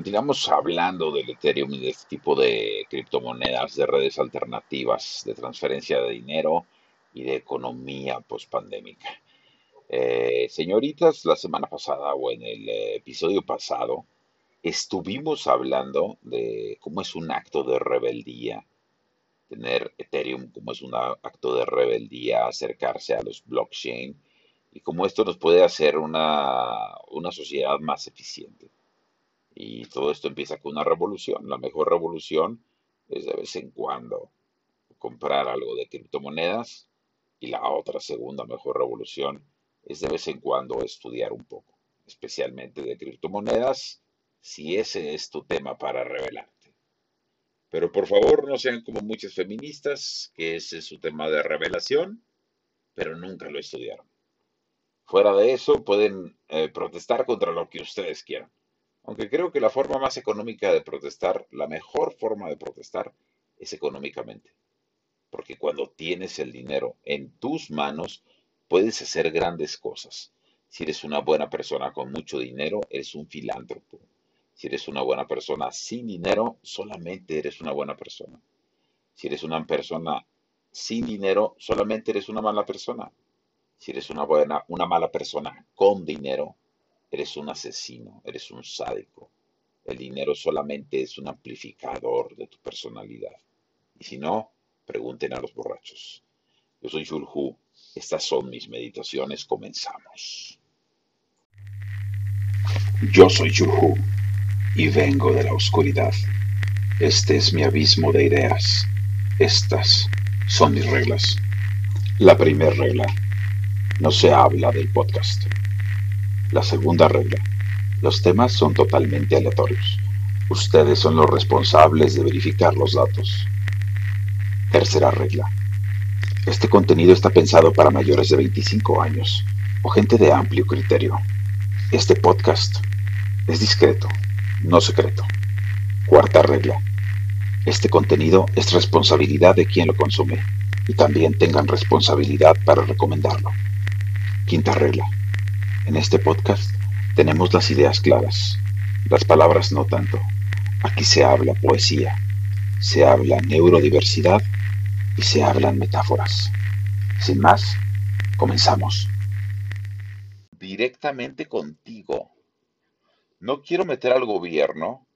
continuamos hablando del Ethereum y de este tipo de criptomonedas, de redes alternativas, de transferencia de dinero y de economía post-pandémica. Eh, señoritas, la semana pasada o en el eh, episodio pasado estuvimos hablando de cómo es un acto de rebeldía tener Ethereum, cómo es un acto de rebeldía acercarse a los blockchain y cómo esto nos puede hacer una, una sociedad más eficiente. Y todo esto empieza con una revolución. La mejor revolución es de vez en cuando comprar algo de criptomonedas y la otra segunda mejor revolución es de vez en cuando estudiar un poco, especialmente de criptomonedas, si ese es tu tema para revelarte. Pero por favor no sean como muchas feministas, que ese es su tema de revelación, pero nunca lo estudiaron. Fuera de eso, pueden eh, protestar contra lo que ustedes quieran. Aunque creo que la forma más económica de protestar, la mejor forma de protestar, es económicamente. Porque cuando tienes el dinero en tus manos, puedes hacer grandes cosas. Si eres una buena persona con mucho dinero, eres un filántropo. Si eres una buena persona sin dinero, solamente eres una buena persona. Si eres una persona sin dinero, solamente eres una mala persona. Si eres una buena, una mala persona con dinero, Eres un asesino, eres un sádico. El dinero solamente es un amplificador de tu personalidad. Y si no, pregunten a los borrachos. Yo soy Shulhu. Estas son mis meditaciones. Comenzamos. Yo soy Shulhu y vengo de la oscuridad. Este es mi abismo de ideas. Estas son mis reglas. La primera regla. No se habla del podcast. La segunda regla. Los temas son totalmente aleatorios. Ustedes son los responsables de verificar los datos. Tercera regla. Este contenido está pensado para mayores de 25 años o gente de amplio criterio. Este podcast es discreto, no secreto. Cuarta regla. Este contenido es responsabilidad de quien lo consume y también tengan responsabilidad para recomendarlo. Quinta regla. En este podcast tenemos las ideas claras, las palabras no tanto. Aquí se habla poesía, se habla neurodiversidad y se hablan metáforas. Sin más, comenzamos. Directamente contigo. No quiero meter al gobierno,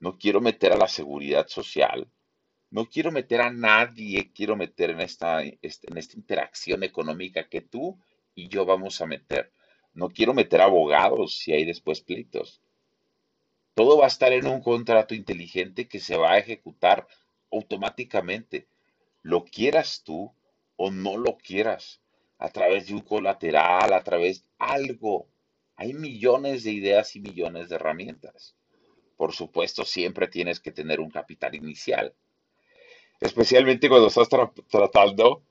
no quiero meter a la seguridad social, no quiero meter a nadie, quiero meter en esta, este, en esta interacción económica que tú y yo vamos a meter. No quiero meter abogados si hay después pleitos. Todo va a estar en un contrato inteligente que se va a ejecutar automáticamente. Lo quieras tú o no lo quieras. A través de un colateral, a través de algo. Hay millones de ideas y millones de herramientas. Por supuesto, siempre tienes que tener un capital inicial. Especialmente cuando estás tratando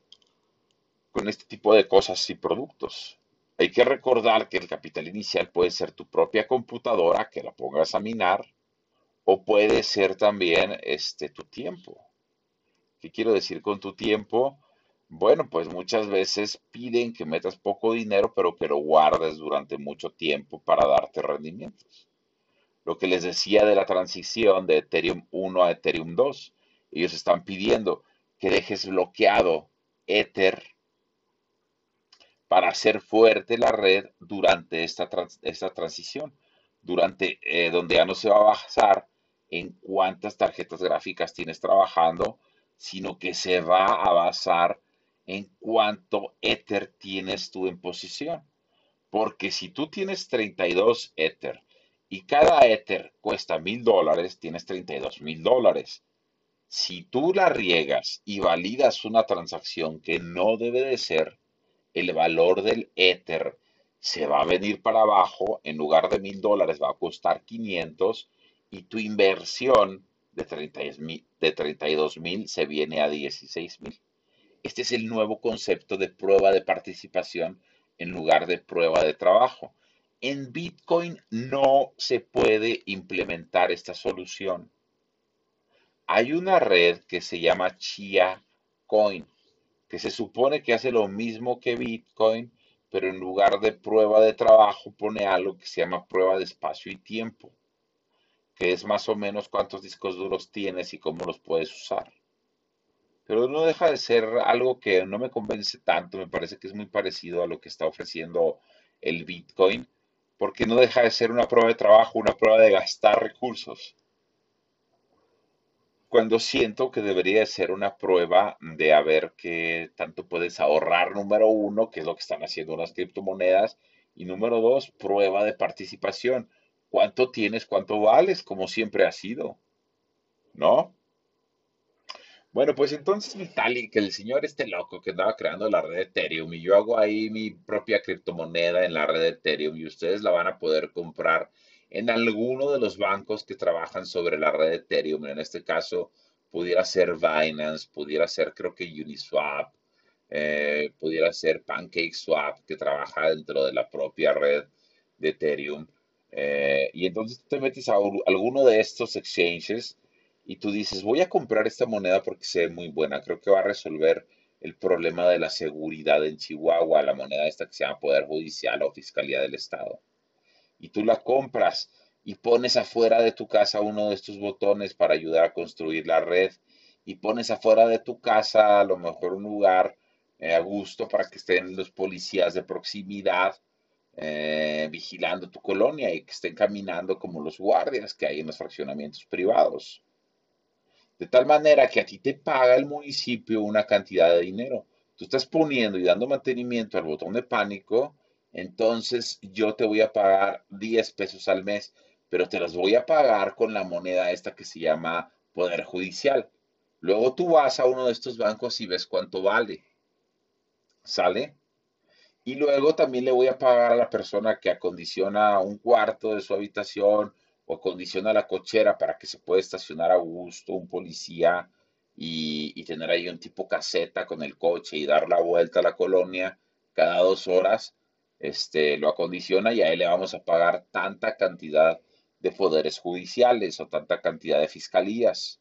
con este tipo de cosas y productos. Hay que recordar que el capital inicial puede ser tu propia computadora que la pongas a minar o puede ser también este, tu tiempo. ¿Qué quiero decir con tu tiempo? Bueno, pues muchas veces piden que metas poco dinero, pero que lo guardes durante mucho tiempo para darte rendimientos. Lo que les decía de la transición de Ethereum 1 a Ethereum 2, ellos están pidiendo que dejes bloqueado Ether para hacer fuerte la red durante esta, esta transición, durante eh, donde ya no se va a basar en cuántas tarjetas gráficas tienes trabajando, sino que se va a basar en cuánto Ether tienes tú en posición. Porque si tú tienes 32 Ether y cada Ether cuesta mil dólares, tienes 32 mil dólares. Si tú la riegas y validas una transacción que no debe de ser, el valor del Ether se va a venir para abajo, en lugar de mil dólares va a costar 500 y tu inversión de, 30, de 32 mil se viene a 16 mil. Este es el nuevo concepto de prueba de participación en lugar de prueba de trabajo. En Bitcoin no se puede implementar esta solución. Hay una red que se llama Chia Coin que se supone que hace lo mismo que Bitcoin, pero en lugar de prueba de trabajo pone algo que se llama prueba de espacio y tiempo. que es más o menos cuántos discos duros tienes y cómo los puedes usar. Pero no deja de ser algo que no me convence tanto, me parece que es muy parecido a lo que está ofreciendo el Bitcoin, porque no deja de ser una prueba de trabajo, una prueba de gastar recursos. Cuando siento que debería de ser una prueba de a ver qué tanto puedes ahorrar, número uno, que es lo que están haciendo las criptomonedas, y número dos, prueba de participación. ¿Cuánto tienes? ¿Cuánto vales? Como siempre ha sido. ¿No? Bueno, pues entonces Vitalik, el señor este loco que andaba creando la red de Ethereum y yo hago ahí mi propia criptomoneda en la red de Ethereum y ustedes la van a poder comprar en alguno de los bancos que trabajan sobre la red de Ethereum. En este caso, pudiera ser Binance, pudiera ser creo que Uniswap, eh, pudiera ser PancakeSwap que trabaja dentro de la propia red de Ethereum. Eh, y entonces te metes a alguno de estos exchanges y tú dices, voy a comprar esta moneda porque se ve muy buena, creo que va a resolver el problema de la seguridad en Chihuahua, la moneda esta que se llama Poder Judicial o Fiscalía del Estado. Y tú la compras y pones afuera de tu casa uno de estos botones para ayudar a construir la red y pones afuera de tu casa a lo mejor un lugar eh, a gusto para que estén los policías de proximidad eh, vigilando tu colonia y que estén caminando como los guardias que hay en los fraccionamientos privados. De tal manera que a ti te paga el municipio una cantidad de dinero. Tú estás poniendo y dando mantenimiento al botón de pánico, entonces yo te voy a pagar 10 pesos al mes, pero te los voy a pagar con la moneda esta que se llama Poder Judicial. Luego tú vas a uno de estos bancos y ves cuánto vale. ¿Sale? Y luego también le voy a pagar a la persona que acondiciona un cuarto de su habitación o condiciona la cochera para que se pueda estacionar a gusto un policía y, tener ahí un tipo caseta con el coche y dar la vuelta a la colonia cada dos horas, este, lo acondiciona y a él le vamos a pagar tanta cantidad de poderes judiciales o tanta cantidad de fiscalías.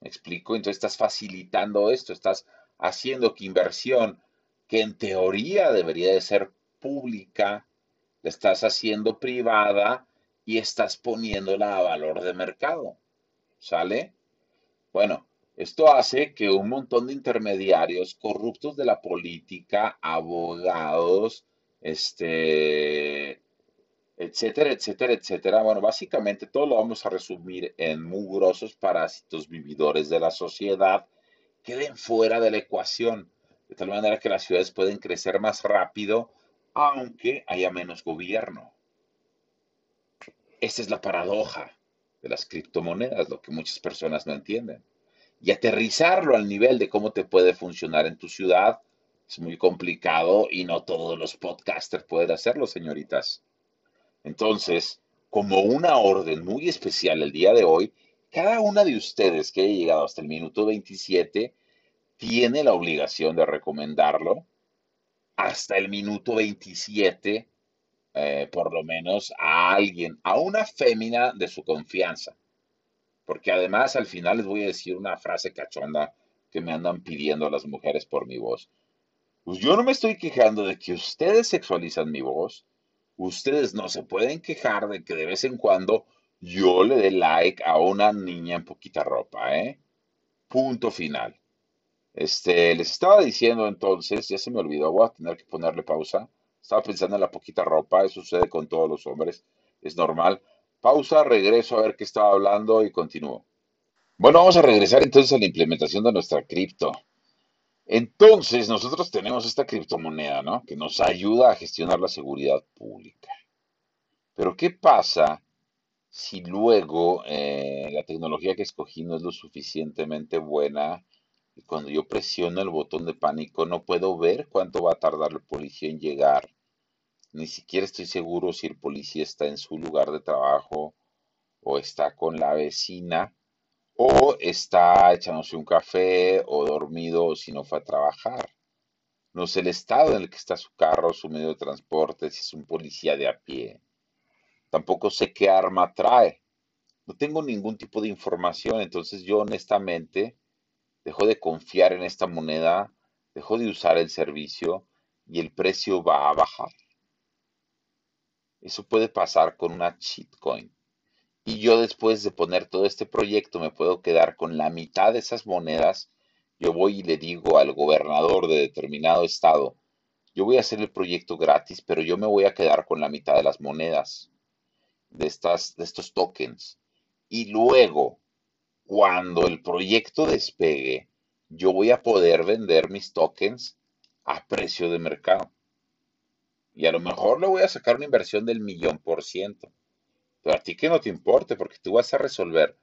¿Me explico? Entonces estás facilitando esto, estás haciendo que inversión que en teoría debería de ser pública, la estás haciendo privada y estás poniéndola a valor de mercado. ¿Sale? Bueno, esto hace que un montón de intermediarios corruptos de la política, abogados, este, etcétera, etcétera, etcétera. Bueno, básicamente todo lo vamos a resumir en mugrosos parásitos vividores de la sociedad queden fuera de la ecuación, de tal manera que las ciudades pueden crecer más rápido, aunque haya menos gobierno. Esa es la paradoja de las criptomonedas, lo que muchas personas no entienden. Y aterrizarlo al nivel de cómo te puede funcionar en tu ciudad es muy complicado y no todos los podcasters pueden hacerlo, señoritas. Entonces, como una orden muy especial el día de hoy, cada una de ustedes que haya llegado hasta el minuto 27 tiene la obligación de recomendarlo hasta el minuto 27 eh, por lo menos a alguien, a una fémina de su confianza. Porque además al final les voy a decir una frase cachonda que me andan pidiendo las mujeres por mi voz. Pues yo no me estoy quejando de que ustedes sexualizan mi voz. Ustedes no se pueden quejar de que de vez en cuando yo le dé like a una niña en poquita ropa, ¿eh? Punto final. Este, les estaba diciendo entonces, ya se me olvidó, voy a tener que ponerle pausa. Estaba pensando en la poquita ropa, eso sucede con todos los hombres, es normal. Pausa, regreso a ver qué estaba hablando y continúo. Bueno, vamos a regresar entonces a la implementación de nuestra cripto. Entonces, nosotros tenemos esta criptomoneda, ¿no? Que nos ayuda a gestionar la seguridad pública. Pero, ¿qué pasa si luego eh, la tecnología que escogí no es lo suficientemente buena y cuando yo presiono el botón de pánico no puedo ver cuánto va a tardar el policía en llegar ni siquiera estoy seguro si el policía está en su lugar de trabajo o está con la vecina o está echándose un café o dormido si no fue a trabajar. No sé el estado en el que está su carro, su medio de transporte, si es un policía de a pie. Tampoco sé qué arma trae. No tengo ningún tipo de información, entonces yo honestamente dejo de confiar en esta moneda, dejo de usar el servicio y el precio va a bajar. Eso puede pasar con una coin y yo después de poner todo este proyecto me puedo quedar con la mitad de esas monedas, yo voy y le digo al gobernador de determinado estado, yo voy a hacer el proyecto gratis, pero yo me voy a quedar con la mitad de las monedas de, estas, de estos tokens. Y luego, cuando el proyecto despegue, yo voy a poder vender mis tokens a precio de mercado. Y a lo mejor le voy a sacar una inversión del millón por ciento. A ti que no te importe, porque tú vas a resolver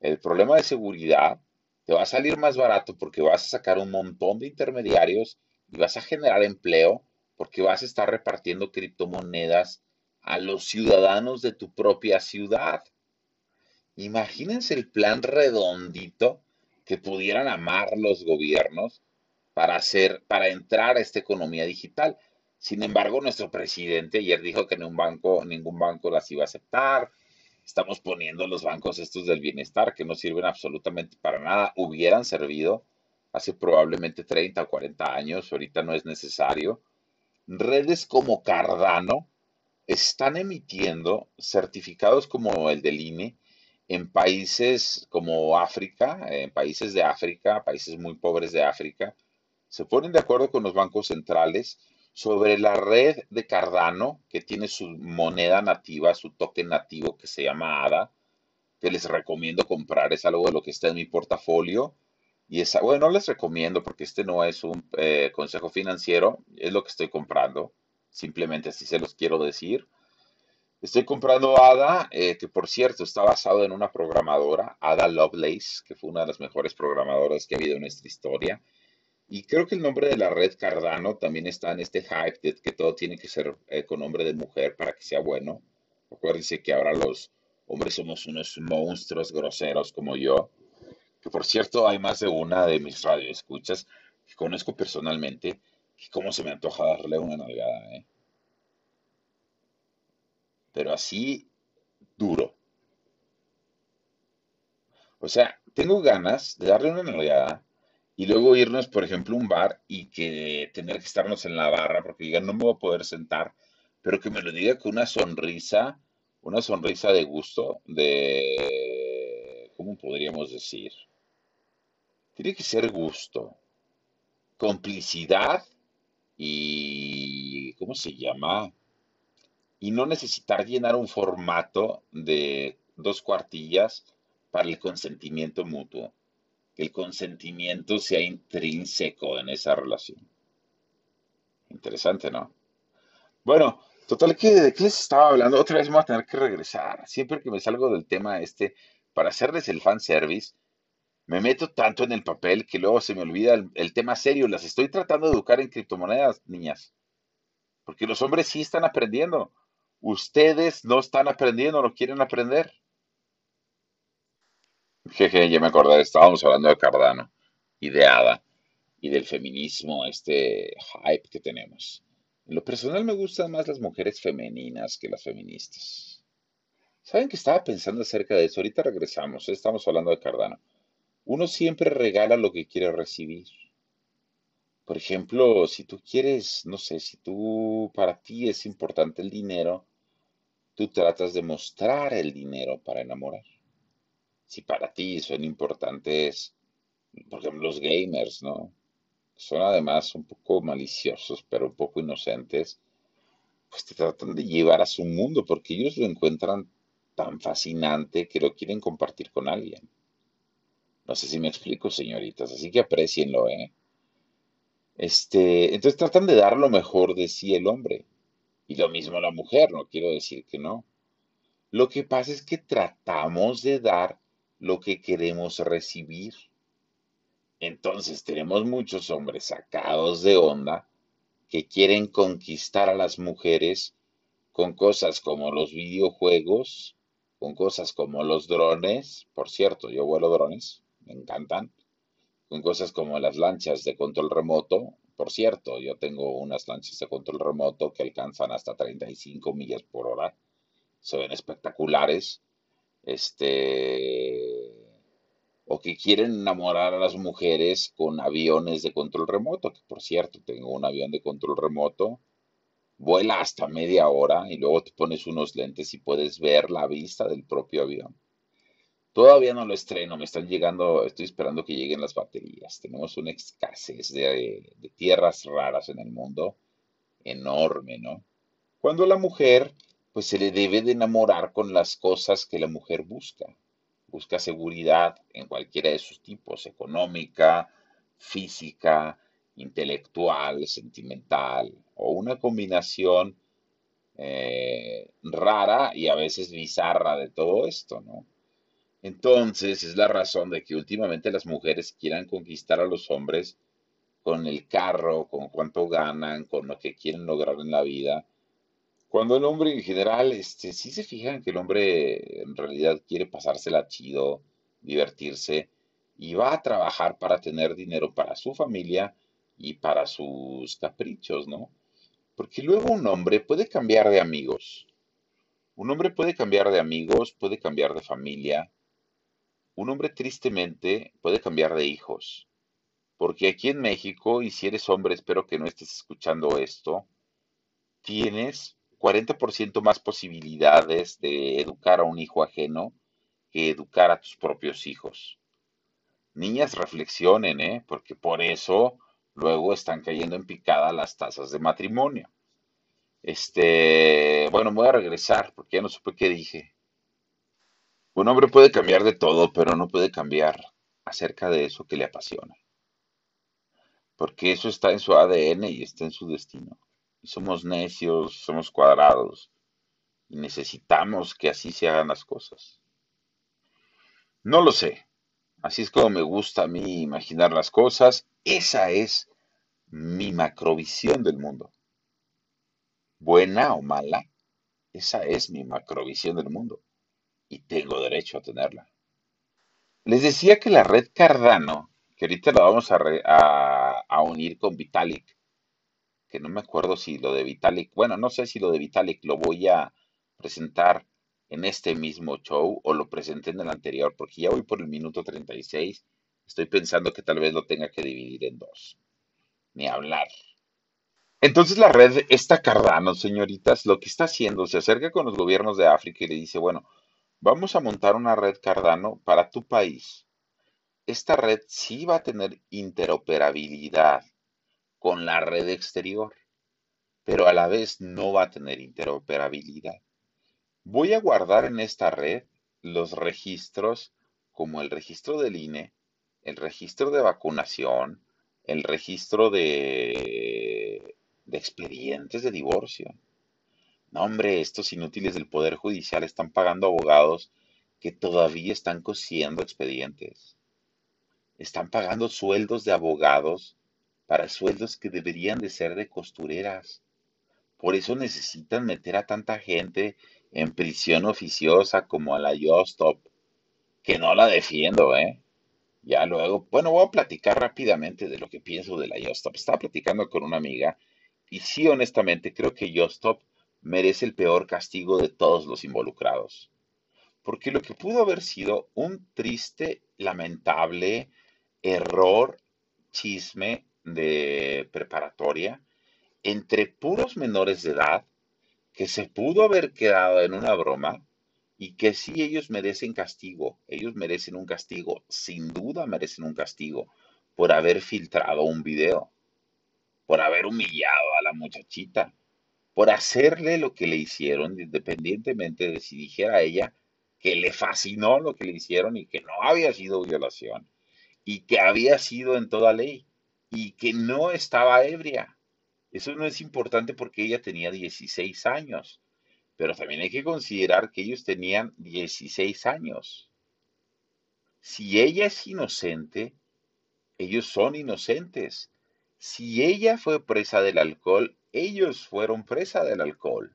el problema de seguridad, te va a salir más barato porque vas a sacar un montón de intermediarios y vas a generar empleo porque vas a estar repartiendo criptomonedas a los ciudadanos de tu propia ciudad. Imagínense el plan redondito que pudieran amar los gobiernos para hacer, para entrar a esta economía digital. Sin embargo, nuestro presidente ayer dijo que ningún banco, ningún banco las iba a aceptar. Estamos poniendo los bancos estos del bienestar que no sirven absolutamente para nada. Hubieran servido hace probablemente 30 o 40 años, ahorita no es necesario. Redes como Cardano están emitiendo certificados como el del INE en países como África, en países de África, países muy pobres de África, se ponen de acuerdo con los bancos centrales sobre la red de Cardano, que tiene su moneda nativa, su token nativo que se llama ADA, que les recomiendo comprar, es algo de lo que está en mi portafolio y esa, bueno, no les recomiendo porque este no es un eh, consejo financiero, es lo que estoy comprando. Simplemente así se los quiero decir. Estoy comprando ADA, eh, que por cierto está basado en una programadora, Ada Lovelace, que fue una de las mejores programadoras que ha habido en nuestra historia. Y creo que el nombre de la red Cardano también está en este hype de que todo tiene que ser eh, con nombre de mujer para que sea bueno. Acuérdense que ahora los hombres somos unos monstruos groseros como yo que por cierto hay más de una de mis radioescuchas que conozco personalmente, y cómo se me antoja darle una nalgada, ¿eh? Pero así, duro. O sea, tengo ganas de darle una nalgada y luego irnos, por ejemplo, a un bar y que tener que estarnos en la barra porque digan, no me voy a poder sentar, pero que me lo diga con una sonrisa, una sonrisa de gusto, de, ¿cómo podríamos decir? Tiene que ser gusto, complicidad y, ¿cómo se llama? Y no necesitar llenar un formato de dos cuartillas para el consentimiento mutuo. Que el consentimiento sea intrínseco en esa relación. Interesante, ¿no? Bueno, total, que ¿de qué les estaba hablando? Otra vez me voy a tener que regresar. Siempre que me salgo del tema este, para hacerles el fan service, me meto tanto en el papel que luego se me olvida el, tema serio. Las estoy tratando de educar en criptomonedas, niñas. Porque los hombres sí están aprendiendo. Ustedes no están aprendiendo, no quieren aprender. Jeje, ya me acordé, estábamos hablando de Cardano y de Ada y del feminismo, este hype que tenemos. En lo personal me gustan más las mujeres femeninas que las feministas. ¿Saben que estaba pensando acerca de eso? Ahorita regresamos, estamos hablando de Cardano. Uno siempre regala lo que quiere recibir. Por ejemplo, si tú quieres, no sé, si tú para ti es importante el dinero, tú tratas de mostrar el dinero para enamorar. Si para ti son importantes, por ejemplo, los gamers, ¿no? Son además un poco maliciosos, pero un poco inocentes, pues te tratan de llevar a su mundo porque ellos lo encuentran tan fascinante que lo quieren compartir con alguien. No sé si me explico, señoritas, así que aprecienlo, ¿eh? Este, entonces tratan de dar lo mejor de sí el hombre. Y lo mismo la mujer, no quiero decir que no. Lo que pasa es que tratamos de dar lo que queremos recibir. Entonces tenemos muchos hombres sacados de onda que quieren conquistar a las mujeres con cosas como los videojuegos, con cosas como los drones. Por cierto, yo vuelo drones me encantan, con cosas como las lanchas de control remoto. Por cierto, yo tengo unas lanchas de control remoto que alcanzan hasta 35 millas por hora. Se ven espectaculares. Este. Que quieren enamorar a las mujeres con aviones de control remoto, que por cierto, tengo un avión de control remoto vuela hasta media hora y luego te pones unos lentes y puedes ver la vista del propio avión. Todavía no lo estreno, me están llegando, estoy esperando que lleguen las baterías. Tenemos una escasez de, de tierras raras en el mundo enorme, ¿no? Cuando la mujer, pues se le debe de enamorar con las cosas que la mujer busca. Busca seguridad en cualquiera de sus tipos, económica, física, intelectual, sentimental, o una combinación eh, rara y a veces bizarra de todo esto, ¿no? Entonces es la razón de que últimamente las mujeres quieran conquistar a los hombres con el carro, con cuánto ganan, con lo que quieren lograr en la vida. Cuando el hombre en general, este, sí se fijan que el hombre en realidad quiere pasársela chido, divertirse y va a trabajar para tener dinero para su familia y para sus caprichos, ¿no? Porque luego un hombre puede cambiar de amigos. Un hombre puede cambiar de amigos, puede cambiar de familia. Un hombre tristemente puede cambiar de hijos. Porque aquí en México, y si eres hombre, espero que no estés escuchando esto, tienes 40% más posibilidades de educar a un hijo ajeno que educar a tus propios hijos. Niñas, reflexionen, ¿eh? Porque por eso luego están cayendo en picada las tasas de matrimonio. Este, bueno, voy a regresar porque ya no supe qué dije. Un hombre puede cambiar de todo, pero no puede cambiar acerca de eso que le apasiona porque eso está en su ADN y está en su destino. Somos necios, somos cuadrados, y necesitamos que así se hagan las cosas. No lo sé. Así es como me gusta a mí imaginar las cosas. Esa es mi macrovisión del mundo. Buena o mala, esa es mi macrovisión del mundo. Y tengo derecho a tenerla. Les decía que la red Cardano que ahorita lo vamos a, unir con Vitalik, que no me acuerdo si lo de Vitalik, bueno, no sé si lo de Vitalik lo voy a presentar en este mismo show o lo presenté en el anterior, porque ya voy por el minuto 36, estoy pensando que tal vez lo tenga que dividir en dos, ni hablar. Entonces la red, esta Cardano, señoritas, lo que está haciendo, se acerca con los gobiernos de África y le dice, bueno, vamos a montar una red Cardano para tu país esta red sí va a tener interoperabilidad con la red exterior, pero a la vez no va a tener interoperabilidad. Voy a guardar en esta red los registros como el registro del INE, el registro de vacunación, el registro de, expedientes de divorcio. No, hombre, estos inútiles del Poder Judicial están pagando abogados que todavía están cosiendo expedientes están pagando sueldos de abogados para sueldos que deberían de ser de costureras. Por eso necesitan meter a tanta gente en prisión oficiosa como a la Yostop, que no la defiendo, ¿eh? Ya luego, bueno, voy a platicar rápidamente de lo que pienso de la Yostop. Estaba platicando con una amiga y sí, honestamente, creo que Yostop merece el peor castigo de todos los involucrados. Porque lo que pudo haber sido un triste, lamentable, error, chisme de preparatoria entre puros menores de edad que se pudo haber quedado en una broma y que sí ellos merecen castigo, ellos merecen un castigo, sin duda merecen un castigo por haber filtrado un video, por haber humillado a la muchachita, por hacerle lo que le hicieron, independientemente de si dijera ella que le fascinó lo que le hicieron y que no había sido violación y que había sido en toda ley y que no estaba ebria. Eso no es importante porque ella tenía 16 años, pero también hay que considerar que ellos tenían 16 años. Si ella es inocente, ellos son inocentes. Si ella fue presa del alcohol, ellos fueron presa del alcohol.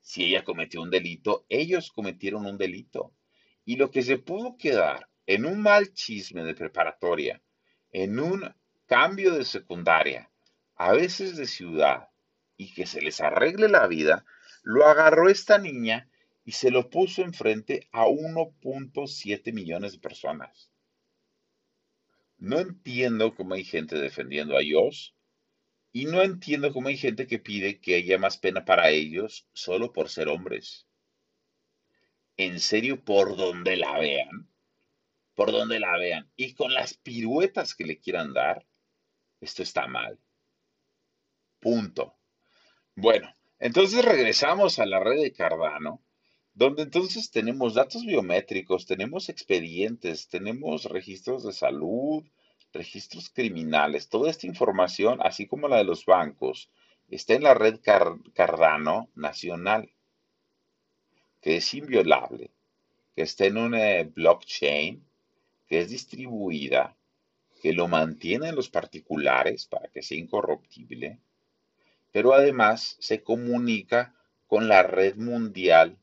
Si ella cometió un delito, ellos cometieron un delito. Y lo que se pudo quedar en un mal chisme de preparatoria, en un cambio de secundaria, a veces de ciudad, y que se les arregle la vida, lo agarró esta niña y se lo puso enfrente a 1.7 millones de personas. No entiendo cómo hay gente defendiendo a Dios Y no entiendo cómo hay gente que pide que haya más pena para ellos solo por ser hombres. En serio, por donde la vean, por donde la vean, y con las piruetas que le quieran dar, esto está mal. Punto. Bueno, entonces regresamos a la red de Cardano, donde entonces tenemos datos biométricos, tenemos expedientes, tenemos registros de salud, registros criminales, toda esta información, así como la de los bancos, está en la red Cardano nacional, que es inviolable, que está en una blockchain, que es distribuida, que lo mantienen los particulares para que sea incorruptible, pero además se comunica con la red mundial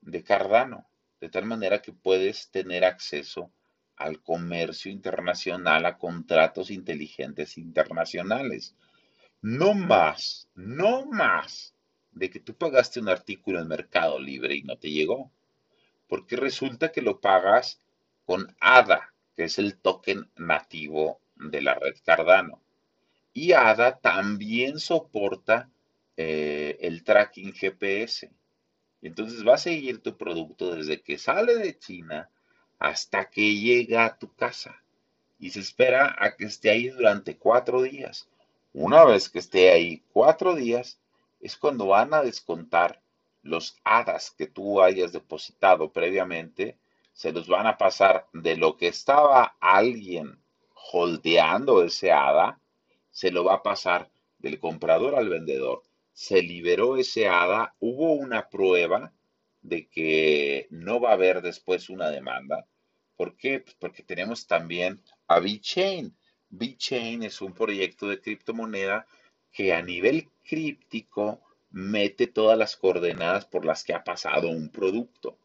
de Cardano, de tal manera que puedes tener acceso al comercio internacional, a contratos inteligentes internacionales. No más, no más de que tú pagaste un artículo en Mercado Libre y no te llegó. Porque resulta que lo pagas con ADA, que es el token nativo de la red Cardano. Y ADA también soporta eh, el tracking GPS. Entonces va a seguir tu producto desde que sale de China hasta que llega a tu casa y se espera a que esté ahí durante cuatro días. Una vez que esté ahí cuatro días, es cuando van a descontar los hadas que tú hayas depositado previamente, se los van a pasar de lo que estaba alguien holdeando ese hada, se lo va a pasar del comprador al vendedor. Se liberó ese hada, hubo una prueba de que no va a haber después una demanda. ¿Por qué? Pues porque tenemos también a VeChain. VeChain es un proyecto de criptomoneda que a nivel críptico mete todas las coordenadas por las que ha pasado un producto.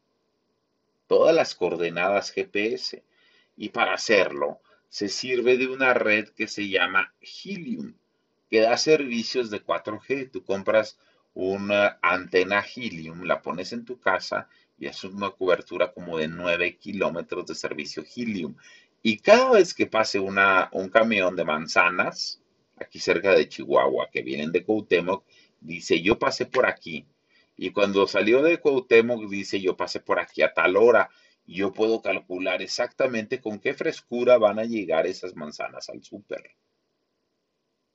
Todas las coordenadas GPS. Y para hacerlo, se sirve de una red que se llama Helium, que da servicios de 4G. Tú compras una antena Helium, la pones en tu casa y es una cobertura como de 9 kilómetros de servicio Helium. Y cada vez que pase un camión de manzanas, aquí cerca de Chihuahua, que vienen de Cuauhtémoc, dice, yo pasé por aquí. Y cuando salió de Cuauhtémoc, dice, yo pasé por aquí a tal hora. Yo puedo calcular exactamente con qué frescura van a llegar esas manzanas al súper.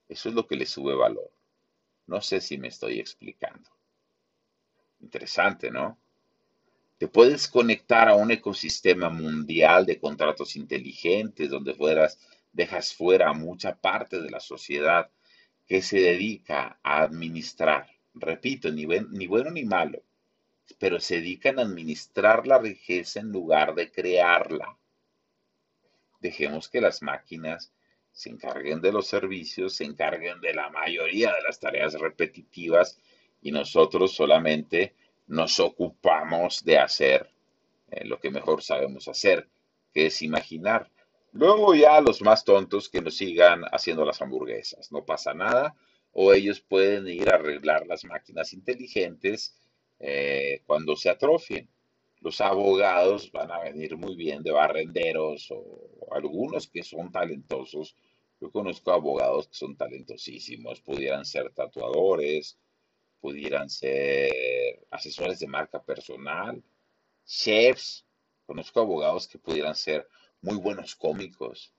Eso es lo que le sube valor. No sé si me estoy explicando. Interesante, ¿no? Te puedes conectar a un ecosistema mundial de contratos inteligentes donde fueras, dejas fuera mucha parte de la sociedad que se dedica a administrar, repito, ni, bueno ni malo, pero se dedican a administrar la riqueza en lugar de crearla. Dejemos que las máquinas se encarguen de los servicios, se encarguen de la mayoría de las tareas repetitivas y nosotros solamente nos ocupamos de hacer eh, lo que mejor sabemos hacer, que es imaginar. Luego ya los más tontos que nos sigan haciendo las hamburguesas, no pasa nada, o ellos pueden ir a arreglar las máquinas inteligentes eh, cuando se atrofien. Los abogados van a venir muy bien de barrenderos o algunos que son talentosos. Yo conozco abogados que son talentosísimos, pudieran ser tatuadores, pudieran ser asesores de marca personal, chefs. Conozco abogados que pudieran ser muy buenos cómicos.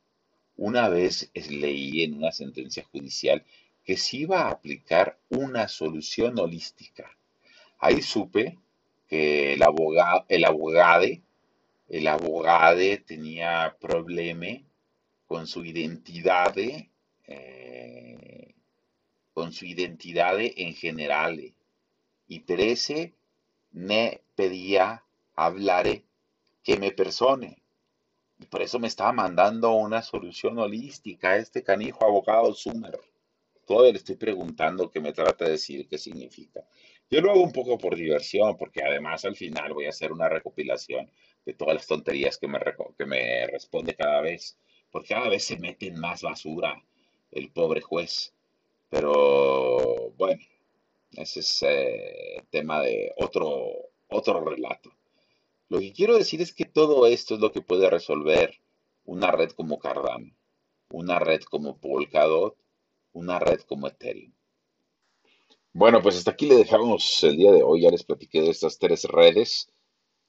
Una vez leí en una sentencia judicial que se iba a aplicar una solución holística. Ahí supe que el abogado, el abogade, el abogade tenía problema con su identidad, eh, con su identidad en general. Y Terese me pedía hablar que me persone. Y por eso me estaba mandando una solución holística a este canijo abogado Sumer. Todavía le estoy preguntando qué me trata de decir, qué significa. Yo lo hago un poco por diversión, porque además al final voy a hacer una recopilación de todas las tonterías que me, que me responde cada vez, porque cada vez se mete en más basura el pobre juez. Pero bueno, ese es eh, tema de otro, otro relato. Lo que quiero decir es que todo esto es lo que puede resolver una red como Cardano, una red como Polkadot una red como Ethereum. Bueno, pues hasta aquí le dejamos el día de hoy. Ya les platiqué de estas tres redes.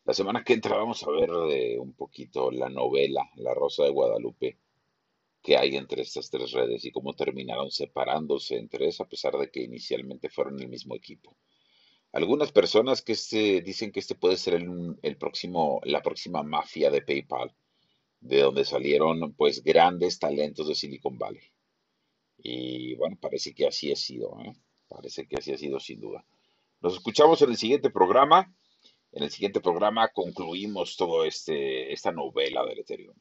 La semana que entra vamos a ver de un poquito la novela La Rosa de Guadalupe que hay entre estas tres redes y cómo terminaron separándose entre ellas a pesar de que inicialmente fueron el mismo equipo. Algunas personas que este, dicen que este puede ser el, próximo, la próxima mafia de PayPal, de donde salieron pues grandes talentos de Silicon Valley. Y bueno, parece que así ha sido, ¿eh? parece que así ha sido sin duda. Nos escuchamos en el siguiente programa. En el siguiente programa concluimos todo este esta novela del Ethereum.